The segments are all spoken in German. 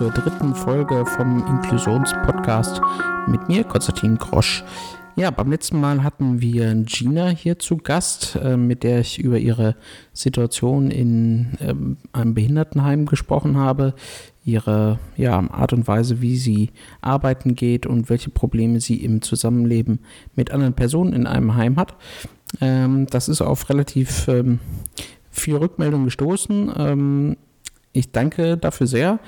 Zur dritten Folge vom Inklusionspodcast mit mir, Konstantin Grosch. Ja, beim letzten Mal hatten wir Gina hier zu Gast, äh, mit der ich über ihre Situation in ähm, einem Behindertenheim gesprochen habe, ihre ja, Art und Weise, wie sie arbeiten geht und welche Probleme sie im Zusammenleben mit anderen Personen in einem Heim hat. Ähm, das ist auf relativ ähm, viel Rückmeldung gestoßen. Ich danke dafür sehr.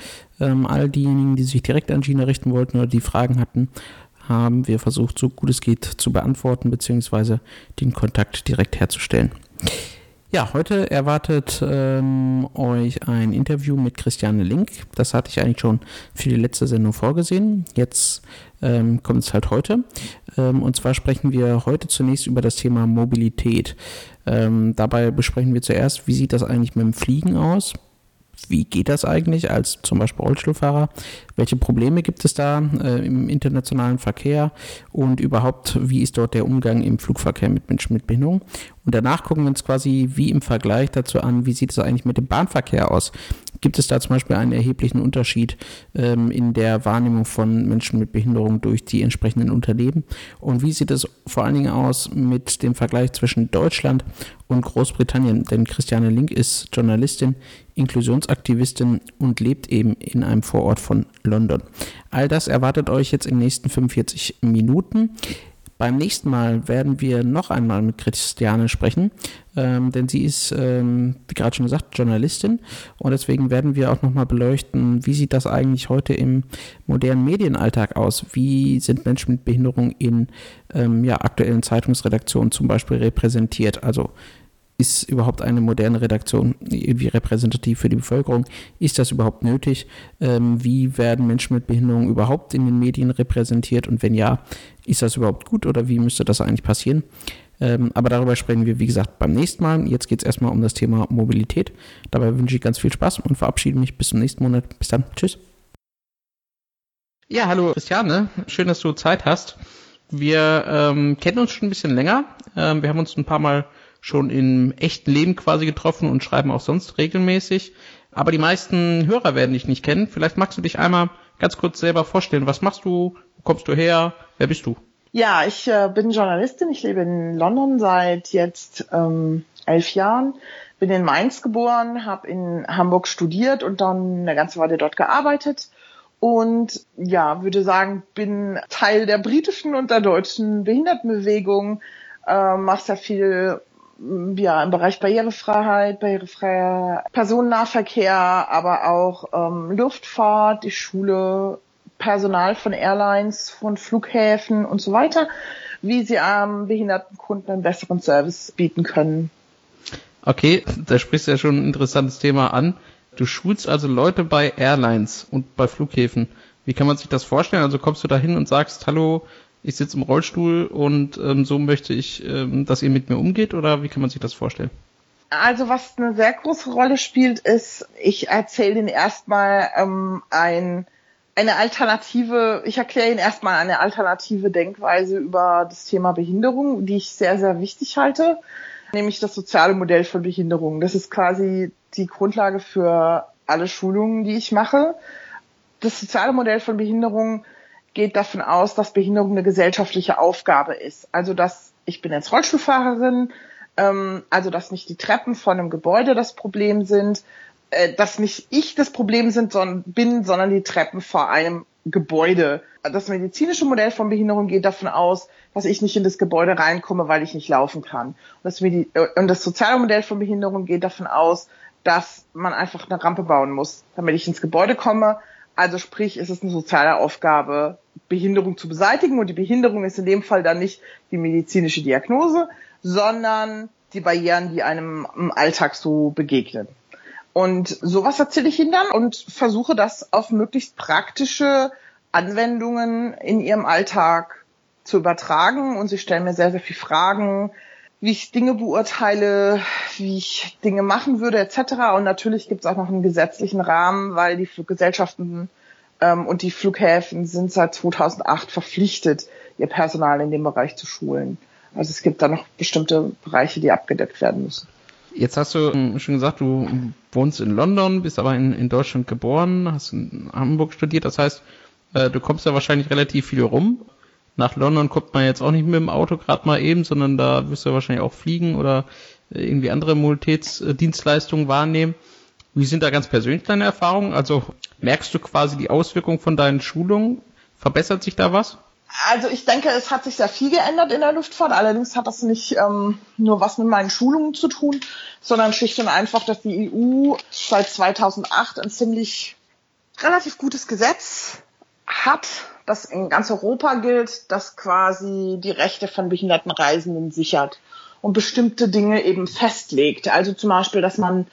Ähm, all diejenigen, die sich direkt an Gina richten wollten oder die Fragen hatten, haben wir versucht, so gut es geht zu beantworten, beziehungsweise den Kontakt direkt herzustellen. Ja, heute erwartet ähm, euch ein Interview mit Christiane Link. Das hatte ich eigentlich schon für die letzte Sendung vorgesehen. Jetzt ähm, kommt es halt heute. Ähm, und zwar sprechen wir heute zunächst über das Thema Mobilität. Ähm, dabei besprechen wir zuerst, wie sieht das eigentlich mit dem Fliegen aus? Wie geht das eigentlich als zum Beispiel Rollstuhlfahrer? Welche Probleme gibt es da äh, im internationalen Verkehr und überhaupt, wie ist dort der Umgang im Flugverkehr mit Menschen mit Behinderung? Und danach gucken wir uns quasi wie im Vergleich dazu an, wie sieht es eigentlich mit dem Bahnverkehr aus? Gibt es da zum Beispiel einen erheblichen Unterschied ähm, in der Wahrnehmung von Menschen mit Behinderung durch die entsprechenden Unternehmen? Und wie sieht es vor allen Dingen aus mit dem Vergleich zwischen Deutschland und Großbritannien? Denn Christiane Link ist Journalistin, Inklusionsaktivistin und lebt eben in einem Vorort von London. All das erwartet euch jetzt in den nächsten 45 Minuten. Beim nächsten Mal werden wir noch einmal mit Christiane sprechen, ähm, denn sie ist, ähm, wie gerade schon gesagt, Journalistin und deswegen werden wir auch nochmal beleuchten, wie sieht das eigentlich heute im modernen Medienalltag aus? Wie sind Menschen mit Behinderung in ähm, ja, aktuellen Zeitungsredaktionen zum Beispiel repräsentiert? Also ist überhaupt eine moderne Redaktion irgendwie repräsentativ für die Bevölkerung? Ist das überhaupt nötig? Ähm, wie werden Menschen mit Behinderung überhaupt in den Medien repräsentiert? Und wenn ja, ist das überhaupt gut oder wie müsste das eigentlich passieren? Ähm, aber darüber sprechen wir, wie gesagt, beim nächsten Mal. Jetzt geht es erstmal um das Thema Mobilität. Dabei wünsche ich ganz viel Spaß und verabschiede mich bis zum nächsten Monat. Bis dann. Tschüss. Ja, hallo Christiane. Schön, dass du Zeit hast. Wir ähm, kennen uns schon ein bisschen länger. Ähm, wir haben uns ein paar Mal schon im echten Leben quasi getroffen und schreiben auch sonst regelmäßig. Aber die meisten Hörer werden dich nicht kennen. Vielleicht magst du dich einmal ganz kurz selber vorstellen. Was machst du? Wo kommst du her? Wer bist du? Ja, ich äh, bin Journalistin. Ich lebe in London seit jetzt ähm, elf Jahren. Bin in Mainz geboren, habe in Hamburg studiert und dann eine ganze Weile dort gearbeitet. Und ja, würde sagen, bin Teil der britischen und der deutschen Behindertenbewegung, äh, mache sehr viel ja, im Bereich Barrierefreiheit, barrierefreier Personennahverkehr, aber auch ähm, Luftfahrt, die Schule, Personal von Airlines, von Flughäfen und so weiter, wie sie ähm, behinderten Kunden einen besseren Service bieten können. Okay, da sprichst du ja schon ein interessantes Thema an. Du schulst also Leute bei Airlines und bei Flughäfen. Wie kann man sich das vorstellen? Also kommst du da hin und sagst, hallo, ich sitze im Rollstuhl und ähm, so möchte ich, ähm, dass ihr mit mir umgeht oder wie kann man sich das vorstellen? Also was eine sehr große Rolle spielt, ist, ich erzähle Ihnen erstmal ähm, ein, eine alternative, ich erkläre Ihnen erstmal eine alternative Denkweise über das Thema Behinderung, die ich sehr, sehr wichtig halte, nämlich das soziale Modell von Behinderung. Das ist quasi die Grundlage für alle Schulungen, die ich mache. Das soziale Modell von Behinderung geht davon aus, dass Behinderung eine gesellschaftliche Aufgabe ist. Also dass ich bin jetzt Rollstuhlfahrerin, ähm, also dass nicht die Treppen von einem Gebäude das Problem sind, äh, dass nicht ich das Problem sind, sondern, bin, sondern die Treppen vor einem Gebäude. Das medizinische Modell von Behinderung geht davon aus, dass ich nicht in das Gebäude reinkomme, weil ich nicht laufen kann. Und das, äh, und das soziale Modell von Behinderung geht davon aus, dass man einfach eine Rampe bauen muss, damit ich ins Gebäude komme. Also sprich, es ist eine soziale Aufgabe, Behinderung zu beseitigen. Und die Behinderung ist in dem Fall dann nicht die medizinische Diagnose, sondern die Barrieren, die einem im Alltag so begegnen. Und sowas erzähle ich ihnen dann und versuche das auf möglichst praktische Anwendungen in ihrem Alltag zu übertragen. Und sie stellen mir sehr, sehr viele Fragen, wie ich Dinge beurteile, wie ich Dinge machen würde, etc. Und natürlich gibt es auch noch einen gesetzlichen Rahmen, weil die Fluggesellschaften ähm, und die Flughäfen sind seit 2008 verpflichtet, ihr Personal in dem Bereich zu schulen. Also es gibt da noch bestimmte Bereiche, die abgedeckt werden müssen. Jetzt hast du ähm, schon gesagt, du wohnst in London, bist aber in, in Deutschland geboren, hast in Hamburg studiert. Das heißt, äh, du kommst ja wahrscheinlich relativ viel rum. Nach London kommt man jetzt auch nicht mit dem Auto gerade mal eben, sondern da wirst du wahrscheinlich auch fliegen oder irgendwie andere Mobilitätsdienstleistungen wahrnehmen. Wie sind da ganz persönlich deine Erfahrungen? Also merkst du quasi die Auswirkungen von deinen Schulungen? Verbessert sich da was? Also ich denke, es hat sich sehr viel geändert in der Luftfahrt. Allerdings hat das nicht ähm, nur was mit meinen Schulungen zu tun, sondern schlicht und einfach, dass die EU seit 2008 ein ziemlich relativ gutes Gesetz hat, das in ganz Europa gilt, das quasi die Rechte von behinderten Reisenden sichert und bestimmte Dinge eben festlegt. Also zum Beispiel, dass man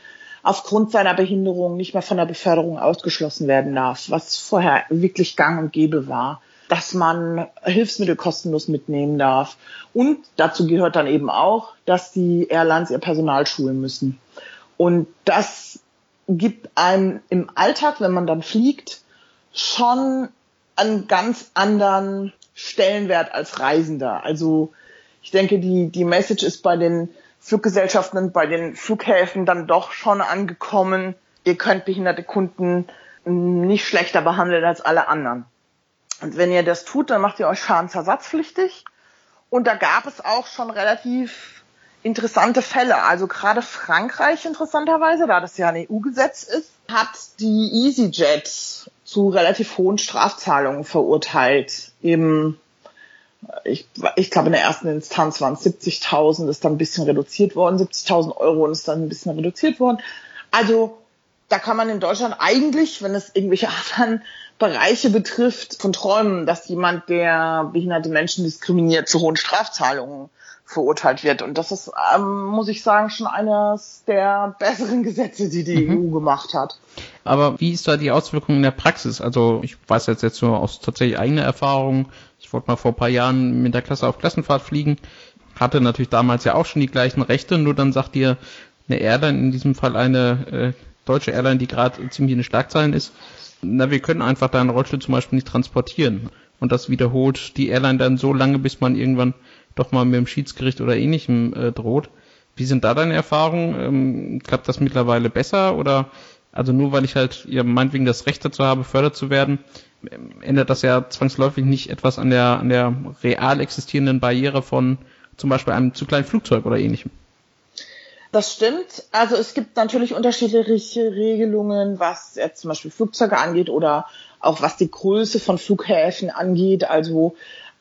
aufgrund seiner Behinderung nicht mehr von der Beförderung ausgeschlossen werden darf, was vorher wirklich gang und gäbe war dass man Hilfsmittel kostenlos mitnehmen darf. Und dazu gehört dann eben auch, dass die Airlines ihr Personal schulen müssen. Und das gibt einem im Alltag, wenn man dann fliegt, schon einen ganz anderen Stellenwert als Reisender. Also ich denke, die, die Message ist bei den Fluggesellschaften bei den Flughäfen dann doch schon angekommen. Ihr könnt behinderte Kunden nicht schlechter behandeln als alle anderen. Und wenn ihr das tut, dann macht ihr euch schadensersatzpflichtig. Und da gab es auch schon relativ interessante Fälle. Also gerade Frankreich interessanterweise, da das ja ein EU-Gesetz ist, hat die EasyJet zu relativ hohen Strafzahlungen verurteilt. Eben, ich, ich glaube in der ersten Instanz waren es 70.000, ist dann ein bisschen reduziert worden, 70.000 Euro und ist dann ein bisschen reduziert worden. Also da kann man in Deutschland eigentlich, wenn es irgendwelche anderen Bereiche betrifft, von träumen, dass jemand, der behinderte Menschen diskriminiert, zu hohen Strafzahlungen verurteilt wird. Und das ist, ähm, muss ich sagen, schon eines der besseren Gesetze, die die mhm. EU gemacht hat. Aber wie ist da die Auswirkung in der Praxis? Also ich weiß jetzt jetzt nur aus tatsächlich eigener Erfahrung. Ich wollte mal vor ein paar Jahren mit der Klasse auf Klassenfahrt fliegen. Hatte natürlich damals ja auch schon die gleichen Rechte, nur dann sagt dir eine Airline, in diesem Fall eine äh, deutsche Airline, die gerade ziemlich in den Schlagzeilen ist, na, wir können einfach deinen Rollstuhl zum Beispiel nicht transportieren. Und das wiederholt die Airline dann so lange, bis man irgendwann doch mal mit dem Schiedsgericht oder ähnlichem äh, droht. Wie sind da deine Erfahrungen? Ähm, klappt das mittlerweile besser oder also nur weil ich halt ja meinetwegen das Recht dazu habe, fördert zu werden, ändert das ja zwangsläufig nicht etwas an der an der real existierenden Barriere von zum Beispiel einem zu kleinen Flugzeug oder ähnlichem. Das stimmt. Also es gibt natürlich unterschiedliche Regelungen, was jetzt zum Beispiel Flugzeuge angeht oder auch was die Größe von Flughäfen angeht. Also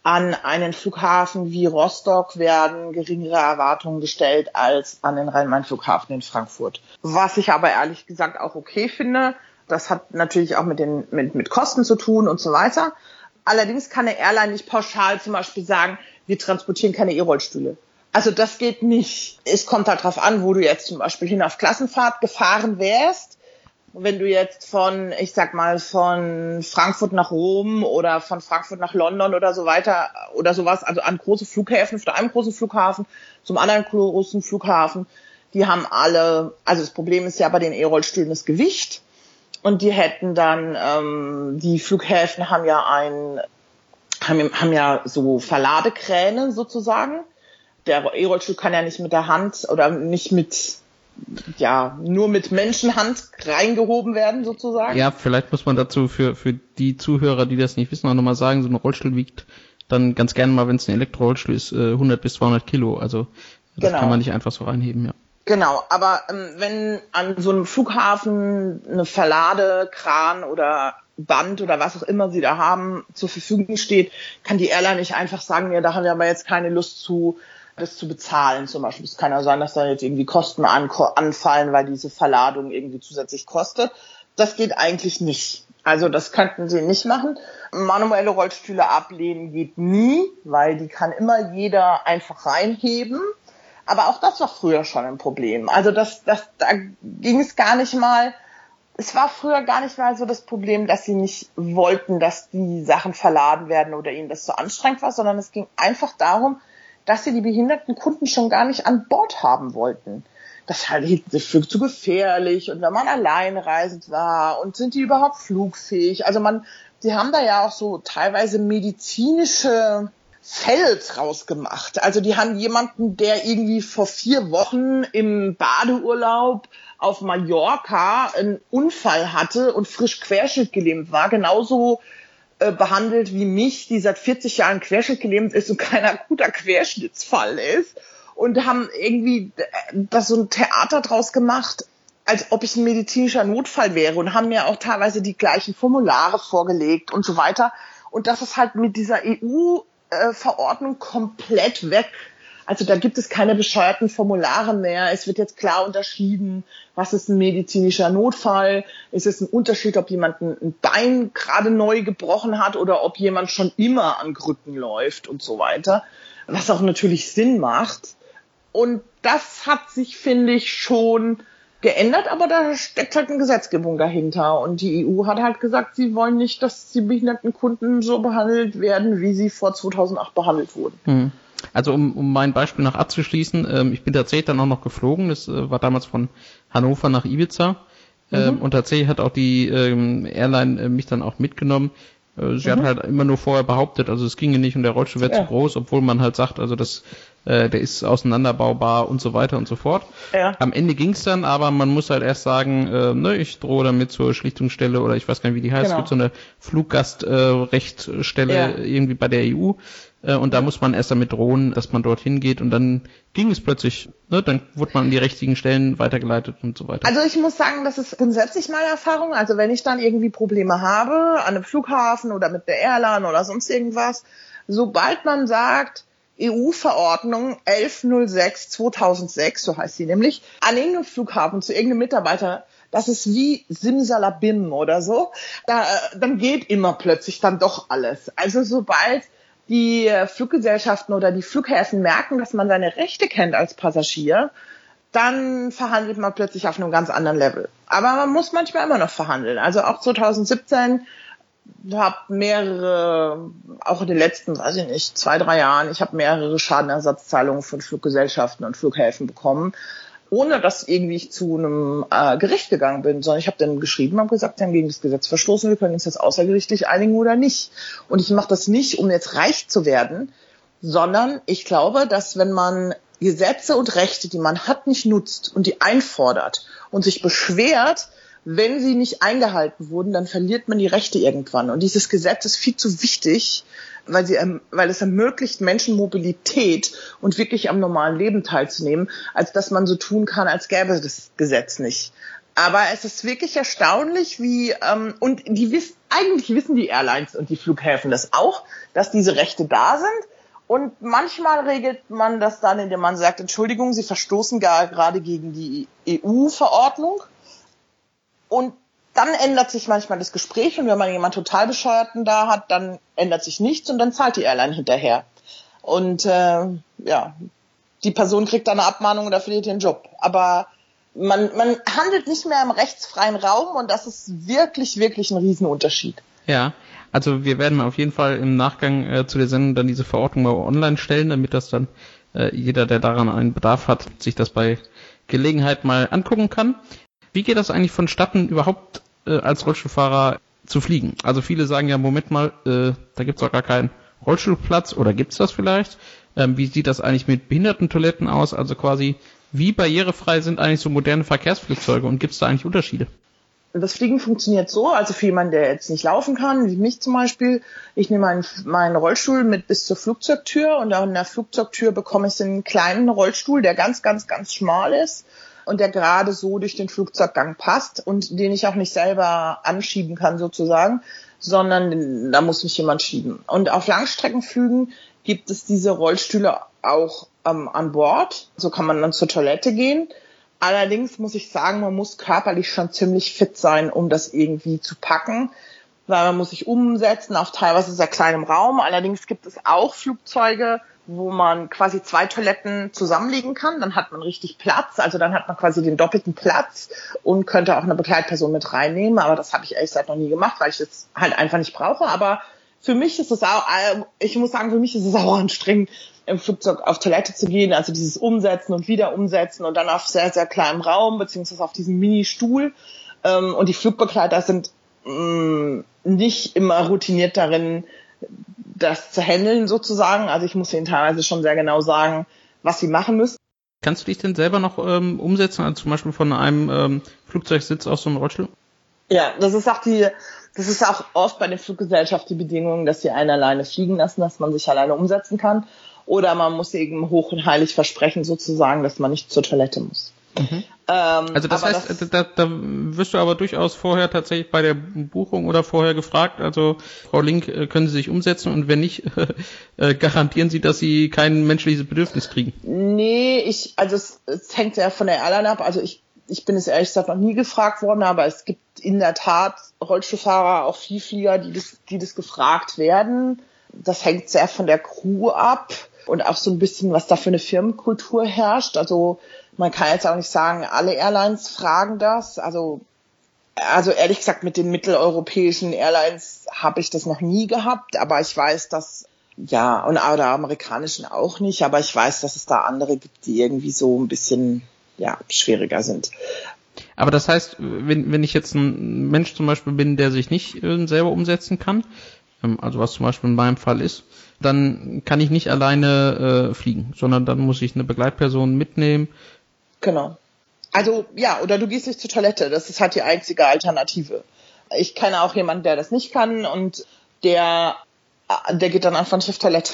an einen Flughafen wie Rostock werden geringere Erwartungen gestellt als an den Rhein-Main-Flughafen in Frankfurt. Was ich aber ehrlich gesagt auch okay finde. Das hat natürlich auch mit den mit, mit Kosten zu tun und so weiter. Allerdings kann eine Airline nicht pauschal zum Beispiel sagen, wir transportieren keine E-Rollstühle. Also das geht nicht. Es kommt halt drauf an, wo du jetzt zum Beispiel hin auf Klassenfahrt gefahren wärst. Wenn du jetzt von, ich sag mal, von Frankfurt nach Rom oder von Frankfurt nach London oder so weiter oder sowas, also an große Flughäfen, von einem großen Flughafen zum anderen großen Flughafen, die haben alle, also das Problem ist ja bei den E-Rollstühlen das Gewicht. Und die hätten dann, ähm, die Flughäfen haben ja ein, haben, haben ja so Verladekräne sozusagen der E-Rollstuhl kann ja nicht mit der Hand oder nicht mit ja, nur mit Menschenhand reingehoben werden, sozusagen. Ja, vielleicht muss man dazu für, für die Zuhörer, die das nicht wissen, auch nochmal sagen, so ein Rollstuhl wiegt dann ganz gerne mal, wenn es ein Elektrorollstuhl ist, 100 äh, bis 200 Kilo. Also das genau. kann man nicht einfach so reinheben, ja. Genau, aber ähm, wenn an so einem Flughafen eine Verladekran oder Band oder was auch immer sie da haben zur Verfügung steht, kann die Airline nicht einfach sagen, ja, da haben wir aber jetzt keine Lust zu, das zu bezahlen zum Beispiel. Es kann ja sein, dass da jetzt irgendwie Kosten anfallen, weil diese Verladung irgendwie zusätzlich kostet. Das geht eigentlich nicht. Also das könnten sie nicht machen. Manuelle Rollstühle ablehnen geht nie, weil die kann immer jeder einfach reinheben. Aber auch das war früher schon ein Problem. Also das, das, da ging es gar nicht mal. Es war früher gar nicht mal so das Problem, dass sie nicht wollten, dass die Sachen verladen werden oder ihnen das so anstrengend war, sondern es ging einfach darum, dass sie die behinderten Kunden schon gar nicht an Bord haben wollten. Das hielten sie für zu gefährlich und wenn man allein reisend war und sind die überhaupt flugfähig? Also man, die haben da ja auch so teilweise medizinische Feld rausgemacht. Also die haben jemanden, der irgendwie vor vier Wochen im Badeurlaub auf Mallorca einen Unfall hatte und frisch querschnittgelähmt war, genauso äh, behandelt wie mich, die seit 40 Jahren querschnittgelähmt ist und kein akuter Querschnittsfall ist. Und haben irgendwie äh, das so ein Theater draus gemacht, als ob ich ein medizinischer Notfall wäre und haben mir auch teilweise die gleichen Formulare vorgelegt und so weiter. Und das ist halt mit dieser EU-Verordnung äh, komplett weg. Also da gibt es keine bescheuerten Formulare mehr. Es wird jetzt klar unterschieden, was ist ein medizinischer Notfall. Ist es ein Unterschied, ob jemand ein Bein gerade neu gebrochen hat oder ob jemand schon immer an Krücken läuft und so weiter. Was auch natürlich Sinn macht. Und das hat sich, finde ich, schon geändert, aber da steckt halt eine Gesetzgebung dahinter. Und die EU hat halt gesagt, sie wollen nicht, dass die behinderten Kunden so behandelt werden, wie sie vor 2008 behandelt wurden. Hm. Also um, um mein Beispiel noch abzuschließen, ähm, ich bin tatsächlich dann auch noch geflogen. Das äh, war damals von Hannover nach Ibiza. Ähm, mhm. Und tatsächlich hat auch die ähm, Airline äh, mich dann auch mitgenommen. Äh, sie mhm. hat halt immer nur vorher behauptet, also es ginge nicht und der Rollstuhl wäre ja. zu groß, obwohl man halt sagt, also das, äh, der ist auseinanderbaubar und so weiter und so fort. Ja. Am Ende ging's dann, aber man muss halt erst sagen, äh, ne, ich drohe damit zur Schlichtungsstelle oder ich weiß gar nicht, wie die heißt, genau. es gibt so eine Fluggastrechtstelle äh, ja. irgendwie bei der EU. Äh, und da muss man erst damit drohen, dass man dorthin geht und dann ging es plötzlich, ne, dann wurde man an die richtigen Stellen weitergeleitet und so weiter. Also ich muss sagen, das ist grundsätzlich meine Erfahrung. Also wenn ich dann irgendwie Probleme habe an einem Flughafen oder mit der Airline oder sonst irgendwas, sobald man sagt, EU-Verordnung 1106 2006, so heißt sie nämlich, an irgendeinem Flughafen zu irgendeinem Mitarbeiter, das ist wie Simsalabim oder so, da, dann geht immer plötzlich dann doch alles. Also sobald die äh, Fluggesellschaften oder die Flughäfen merken, dass man seine Rechte kennt als Passagier, dann verhandelt man plötzlich auf einem ganz anderen Level. Aber man muss manchmal immer noch verhandeln. Also auch 2017 habe mehrere, auch in den letzten, weiß ich nicht, zwei, drei Jahren, ich habe mehrere Schadenersatzzahlungen von Fluggesellschaften und Flughäfen bekommen ohne dass irgendwie ich zu einem äh, Gericht gegangen bin, sondern ich habe dann geschrieben und gesagt, sie haben gegen das Gesetz verstoßen, wir können uns jetzt außergerichtlich einigen oder nicht. Und ich mache das nicht, um jetzt reich zu werden, sondern ich glaube, dass wenn man Gesetze und Rechte, die man hat, nicht nutzt und die einfordert und sich beschwert, wenn sie nicht eingehalten wurden, dann verliert man die Rechte irgendwann. Und dieses Gesetz ist viel zu wichtig, weil, sie, weil es ermöglicht Menschen Mobilität und wirklich am normalen Leben teilzunehmen, als dass man so tun kann, als gäbe es das Gesetz nicht. Aber es ist wirklich erstaunlich, wie ähm, und die wissen eigentlich wissen die Airlines und die Flughäfen das auch, dass diese Rechte da sind. Und manchmal regelt man das dann, indem man sagt, Entschuldigung, Sie verstoßen gar gerade gegen die EU-Verordnung. Und dann ändert sich manchmal das Gespräch und wenn man jemanden total bescheuerten da hat, dann ändert sich nichts und dann zahlt die Airline hinterher. Und äh, ja, die Person kriegt dann eine Abmahnung oder verliert ihren Job. Aber man, man handelt nicht mehr im rechtsfreien Raum und das ist wirklich, wirklich ein Riesenunterschied. Ja, also wir werden auf jeden Fall im Nachgang äh, zu der Sendung dann diese Verordnung mal online stellen, damit das dann äh, jeder, der daran einen Bedarf hat, sich das bei Gelegenheit mal angucken kann. Wie geht das eigentlich vonstatten, überhaupt äh, als Rollstuhlfahrer zu fliegen? Also viele sagen ja, Moment mal, äh, da gibt's doch gar keinen Rollstuhlplatz oder gibt's das vielleicht? Ähm, wie sieht das eigentlich mit Behindertentoiletten aus? Also quasi, wie barrierefrei sind eigentlich so moderne Verkehrsflugzeuge und gibt's da eigentlich Unterschiede? Das Fliegen funktioniert so, also für jemanden, der jetzt nicht laufen kann, wie mich zum Beispiel, ich nehme meinen, meinen Rollstuhl mit bis zur Flugzeugtür und an der Flugzeugtür bekomme ich einen kleinen Rollstuhl, der ganz, ganz, ganz schmal ist und der gerade so durch den Flugzeuggang passt und den ich auch nicht selber anschieben kann sozusagen, sondern da muss mich jemand schieben. Und auf Langstreckenflügen gibt es diese Rollstühle auch ähm, an Bord. So kann man dann zur Toilette gehen. Allerdings muss ich sagen, man muss körperlich schon ziemlich fit sein, um das irgendwie zu packen, weil man muss sich umsetzen auf teilweise sehr kleinem Raum. Allerdings gibt es auch Flugzeuge, wo man quasi zwei Toiletten zusammenlegen kann. Dann hat man richtig Platz. Also dann hat man quasi den doppelten Platz und könnte auch eine Begleitperson mit reinnehmen. Aber das habe ich ehrlich gesagt noch nie gemacht, weil ich das halt einfach nicht brauche. Aber für mich ist es auch, äh, ich muss sagen, für mich ist es auch anstrengend, im Flugzeug auf Toilette zu gehen. Also dieses Umsetzen und wieder umsetzen und dann auf sehr, sehr kleinem Raum, beziehungsweise auf diesem Mini-Stuhl. Ähm, und die Flugbegleiter sind mm, nicht immer routiniert darin, das zu handeln sozusagen. Also ich muss ihnen teilweise schon sehr genau sagen, was sie machen müssen. Kannst du dich denn selber noch ähm, umsetzen, also zum Beispiel von einem ähm, Flugzeugsitz aus so einem Rollstuhl? Ja, das ist auch die, das ist auch oft bei den Fluggesellschaften die Bedingung, dass sie einen alleine fliegen lassen, dass man sich alleine umsetzen kann. Oder man muss eben hoch und heilig versprechen sozusagen, dass man nicht zur Toilette muss. Mhm. Ähm, also das heißt, das, da, da wirst du aber durchaus vorher tatsächlich bei der Buchung oder vorher gefragt, also Frau Link, äh, können Sie sich umsetzen und wenn nicht, äh, garantieren Sie, dass Sie kein menschliches Bedürfnis kriegen? Nee, ich, also es, es hängt ja von der Airline ab. Also ich, ich bin es ehrlich gesagt noch nie gefragt worden, aber es gibt in der Tat Rollstuhlfahrer, auch Vielflieger, die das, die das gefragt werden. Das hängt sehr von der Crew ab und auch so ein bisschen, was da für eine Firmenkultur herrscht. Also man kann jetzt auch nicht sagen, alle Airlines fragen das. Also, also ehrlich gesagt, mit den mitteleuropäischen Airlines habe ich das noch nie gehabt, aber ich weiß, dass ja, und oder amerikanischen auch nicht, aber ich weiß, dass es da andere gibt, die irgendwie so ein bisschen ja, schwieriger sind. Aber das heißt, wenn, wenn ich jetzt ein Mensch zum Beispiel bin, der sich nicht äh, selber umsetzen kann, ähm, also was zum Beispiel in meinem Fall ist, dann kann ich nicht alleine äh, fliegen, sondern dann muss ich eine Begleitperson mitnehmen. Genau. Also ja, oder du gehst nicht zur Toilette. Das ist halt die einzige Alternative. Ich kenne auch jemanden, der das nicht kann und der, der geht dann einfach nicht auf Toilette.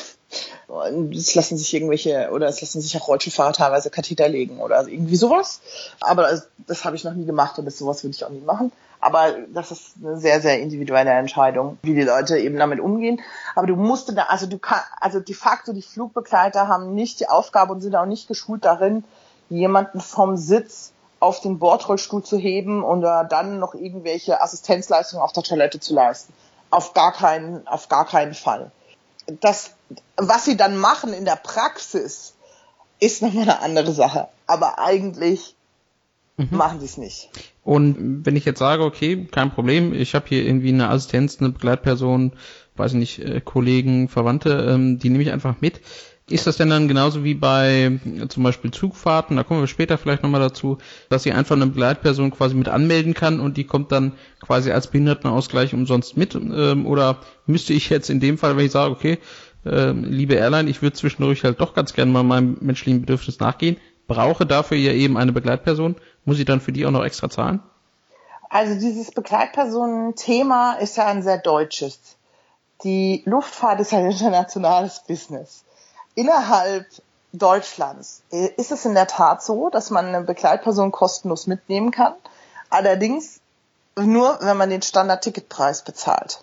Es lassen sich irgendwelche, oder es lassen sich auch Rollstuhlfahrer teilweise Katheter legen oder irgendwie sowas. Aber das, das habe ich noch nie gemacht und das sowas würde ich auch nie machen. Aber das ist eine sehr, sehr individuelle Entscheidung, wie die Leute eben damit umgehen. Aber du musst da, also du kannst, also de facto die Flugbegleiter haben nicht die Aufgabe und sind auch nicht geschult darin, jemanden vom Sitz auf den Bordrollstuhl zu heben oder dann noch irgendwelche Assistenzleistungen auf der Toilette zu leisten. Auf gar keinen, auf gar keinen Fall. Das, was sie dann machen in der Praxis, ist nochmal eine andere Sache. Aber eigentlich mhm. machen sie es nicht. Und wenn ich jetzt sage, okay, kein Problem, ich habe hier irgendwie eine Assistenz, eine Begleitperson, weiß ich nicht, äh, Kollegen, Verwandte, ähm, die nehme ich einfach mit. Ist das denn dann genauso wie bei äh, zum Beispiel Zugfahrten, da kommen wir später vielleicht nochmal dazu, dass ich einfach eine Begleitperson quasi mit anmelden kann und die kommt dann quasi als Behindertenausgleich umsonst mit? Ähm, oder müsste ich jetzt in dem Fall, wenn ich sage, okay, äh, liebe Airline, ich würde zwischendurch halt doch ganz gerne mal meinem menschlichen Bedürfnis nachgehen, brauche dafür ja eben eine Begleitperson, muss ich dann für die auch noch extra zahlen? Also dieses Begleitpersonen-Thema ist ja ein sehr deutsches. Die Luftfahrt ist ein internationales Business. Innerhalb Deutschlands ist es in der Tat so, dass man eine Begleitperson kostenlos mitnehmen kann. Allerdings nur, wenn man den Standard-Ticketpreis bezahlt.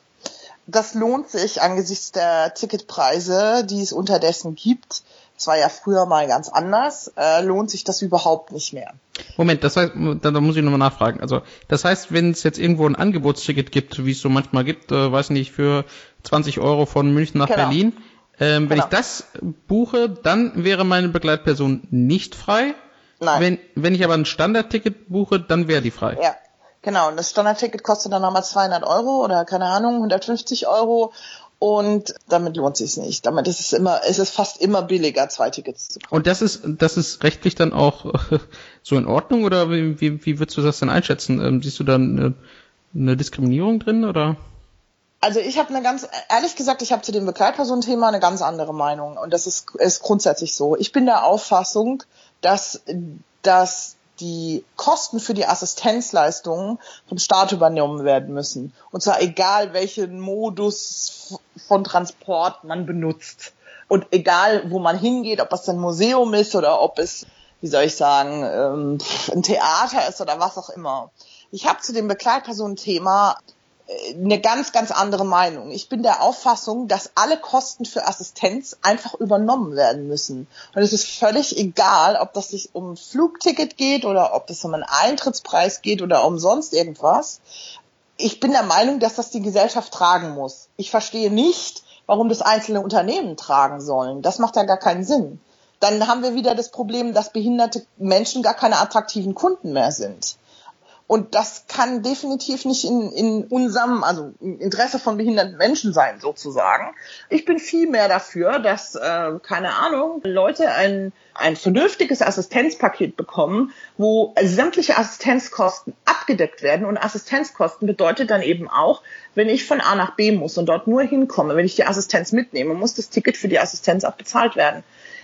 Das lohnt sich angesichts der Ticketpreise, die es unterdessen gibt, das war ja früher mal ganz anders, äh, lohnt sich das überhaupt nicht mehr. Moment, das heißt, da, da muss ich nochmal nachfragen. Also, das heißt, wenn es jetzt irgendwo ein Angebotsticket gibt, wie es so manchmal gibt, äh, weiß nicht, für 20 Euro von München nach genau. Berlin, ähm, wenn genau. ich das buche, dann wäre meine Begleitperson nicht frei. Nein. Wenn, wenn ich aber ein Standardticket buche, dann wäre die frei. Ja, genau. Und das Standardticket kostet dann nochmal 200 Euro oder keine Ahnung, 150 Euro und damit lohnt sich nicht. Damit ist es immer, es ist fast immer billiger, zwei Tickets zu kaufen. Und das ist, das ist rechtlich dann auch so in Ordnung oder wie, wie, wie würdest du das denn einschätzen? Ähm, siehst du da eine, eine Diskriminierung drin oder? Also ich habe eine ganz, ehrlich gesagt, ich habe zu dem Begleitpersonenthema eine ganz andere Meinung und das ist, ist grundsätzlich so. Ich bin der Auffassung, dass, dass die Kosten für die Assistenzleistungen vom Staat übernommen werden müssen. Und zwar egal, welchen Modus von Transport man benutzt. Und egal, wo man hingeht, ob das ein Museum ist oder ob es, wie soll ich sagen, ähm, ein Theater ist oder was auch immer. Ich habe zu dem Begleitpersonenthema eine ganz, ganz andere Meinung. Ich bin der Auffassung, dass alle Kosten für Assistenz einfach übernommen werden müssen. Und es ist völlig egal, ob das sich um ein Flugticket geht oder ob es um einen Eintrittspreis geht oder um sonst irgendwas. Ich bin der Meinung, dass das die Gesellschaft tragen muss. Ich verstehe nicht, warum das einzelne Unternehmen tragen sollen. Das macht ja gar keinen Sinn. Dann haben wir wieder das Problem, dass behinderte Menschen gar keine attraktiven Kunden mehr sind. Und das kann definitiv nicht in, in unserem, also im Interesse von behinderten Menschen sein, sozusagen. Ich bin viel mehr dafür, dass, äh, keine Ahnung, Leute ein, ein vernünftiges Assistenzpaket bekommen, wo sämtliche Assistenzkosten abgedeckt werden. Und Assistenzkosten bedeutet dann eben auch, wenn ich von A nach B muss und dort nur hinkomme, wenn ich die Assistenz mitnehme, muss das Ticket für die Assistenz auch bezahlt werden.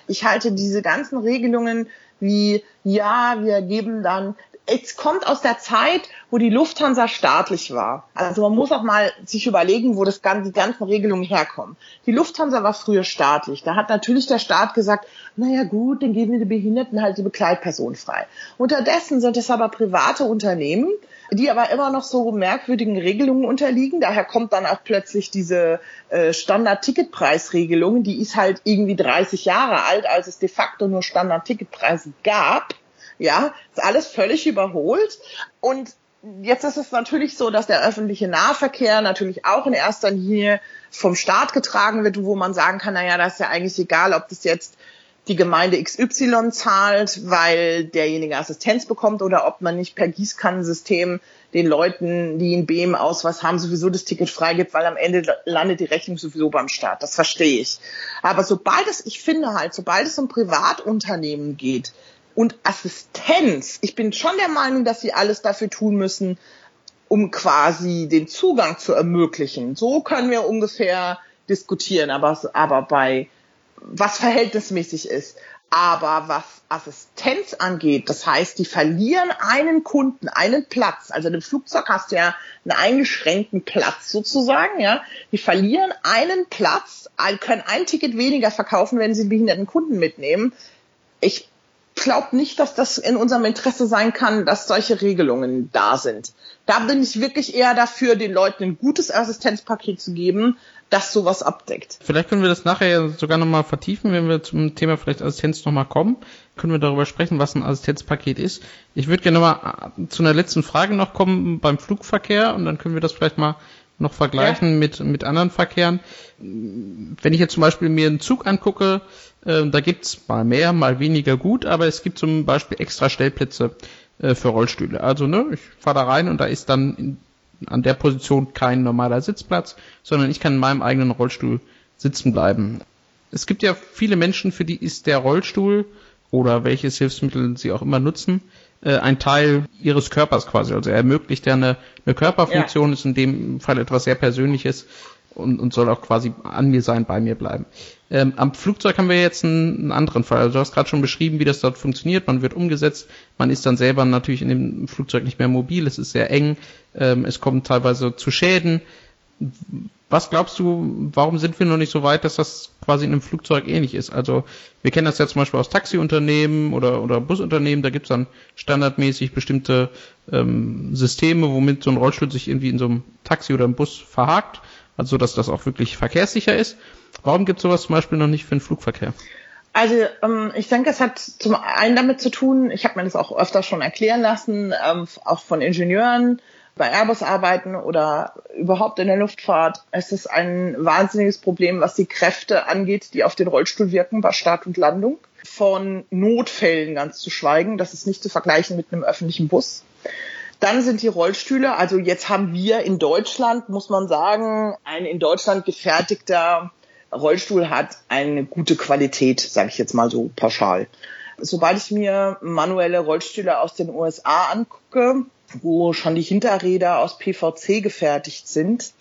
Ich halte diese ganzen Regelungen wie, ja, wir geben dann es kommt aus der Zeit, wo die Lufthansa staatlich war. Also man muss auch mal sich überlegen, wo das, die ganzen Regelungen herkommen. Die Lufthansa war früher staatlich. Da hat natürlich der Staat gesagt, naja gut, dann geben wir den Behinderten halt die Begleitperson frei. Unterdessen sind es aber private Unternehmen, die aber immer noch so merkwürdigen Regelungen unterliegen. Daher kommt dann auch plötzlich diese äh, Standard-Ticketpreisregelung, die ist halt irgendwie 30 Jahre alt, als es de facto nur Standard-Ticketpreise gab. Ja, ist alles völlig überholt. Und jetzt ist es natürlich so, dass der öffentliche Nahverkehr natürlich auch in erster Linie vom Staat getragen wird, wo man sagen kann, naja, das ist ja eigentlich egal, ob das jetzt die Gemeinde XY zahlt, weil derjenige Assistenz bekommt oder ob man nicht per Gießkannensystem den Leuten, die einen BM-Ausweis haben, sowieso das Ticket freigibt, weil am Ende landet die Rechnung sowieso beim Staat. Das verstehe ich. Aber sobald es, ich finde halt, sobald es um Privatunternehmen geht, und Assistenz. Ich bin schon der Meinung, dass sie alles dafür tun müssen, um quasi den Zugang zu ermöglichen. So können wir ungefähr diskutieren, aber, aber bei was verhältnismäßig ist. Aber was Assistenz angeht, das heißt, die verlieren einen Kunden, einen Platz. Also im Flugzeug hast du ja einen eingeschränkten Platz sozusagen, ja. Die verlieren einen Platz, können ein Ticket weniger verkaufen, wenn sie behinderten Kunden mitnehmen. Ich glaube nicht, dass das in unserem Interesse sein kann, dass solche Regelungen da sind. Da bin ich wirklich eher dafür, den Leuten ein gutes Assistenzpaket zu geben, das sowas abdeckt. Vielleicht können wir das nachher sogar nochmal vertiefen, wenn wir zum Thema vielleicht Assistenz nochmal kommen. Können wir darüber sprechen, was ein Assistenzpaket ist. Ich würde gerne nochmal zu einer letzten Frage noch kommen beim Flugverkehr und dann können wir das vielleicht mal noch vergleichen ja. mit, mit anderen Verkehren. Wenn ich jetzt zum Beispiel mir einen Zug angucke, äh, da gibt's mal mehr, mal weniger gut, aber es gibt zum Beispiel extra Stellplätze äh, für Rollstühle. Also ne, ich fahre da rein und da ist dann in, an der Position kein normaler Sitzplatz, sondern ich kann in meinem eigenen Rollstuhl sitzen bleiben. Es gibt ja viele Menschen, für die ist der Rollstuhl oder welches Hilfsmittel sie auch immer nutzen, äh, ein Teil ihres Körpers quasi. Also er ermöglicht ja eine, eine Körperfunktion, ja. ist in dem Fall etwas sehr Persönliches und, und soll auch quasi an mir sein, bei mir bleiben. Ähm, am Flugzeug haben wir jetzt einen, einen anderen Fall. Also du hast gerade schon beschrieben, wie das dort funktioniert. Man wird umgesetzt, man ist dann selber natürlich in dem Flugzeug nicht mehr mobil, es ist sehr eng, ähm, es kommt teilweise zu Schäden. Was glaubst du, warum sind wir noch nicht so weit, dass das quasi in einem Flugzeug ähnlich ist? Also wir kennen das ja zum Beispiel aus Taxiunternehmen oder, oder Busunternehmen, da gibt's dann standardmäßig bestimmte ähm, Systeme, womit so ein Rollstuhl sich irgendwie in so einem Taxi oder einem Bus verhakt, also dass das auch wirklich verkehrssicher ist. Warum gibt's sowas zum Beispiel noch nicht für den Flugverkehr? Also ähm, ich denke, es hat zum einen damit zu tun, ich habe mir das auch öfter schon erklären lassen, ähm, auch von Ingenieuren, bei Airbus arbeiten oder überhaupt in der Luftfahrt. Es ist ein wahnsinniges Problem, was die Kräfte angeht, die auf den Rollstuhl wirken bei Start und Landung. Von Notfällen ganz zu schweigen. Das ist nicht zu vergleichen mit einem öffentlichen Bus. Dann sind die Rollstühle, also jetzt haben wir in Deutschland, muss man sagen, ein in Deutschland gefertigter Rollstuhl hat eine gute Qualität, sage ich jetzt mal so pauschal. Sobald ich mir manuelle Rollstühle aus den USA angucke, wo schon die Hinterräder aus PVC gefertigt sind.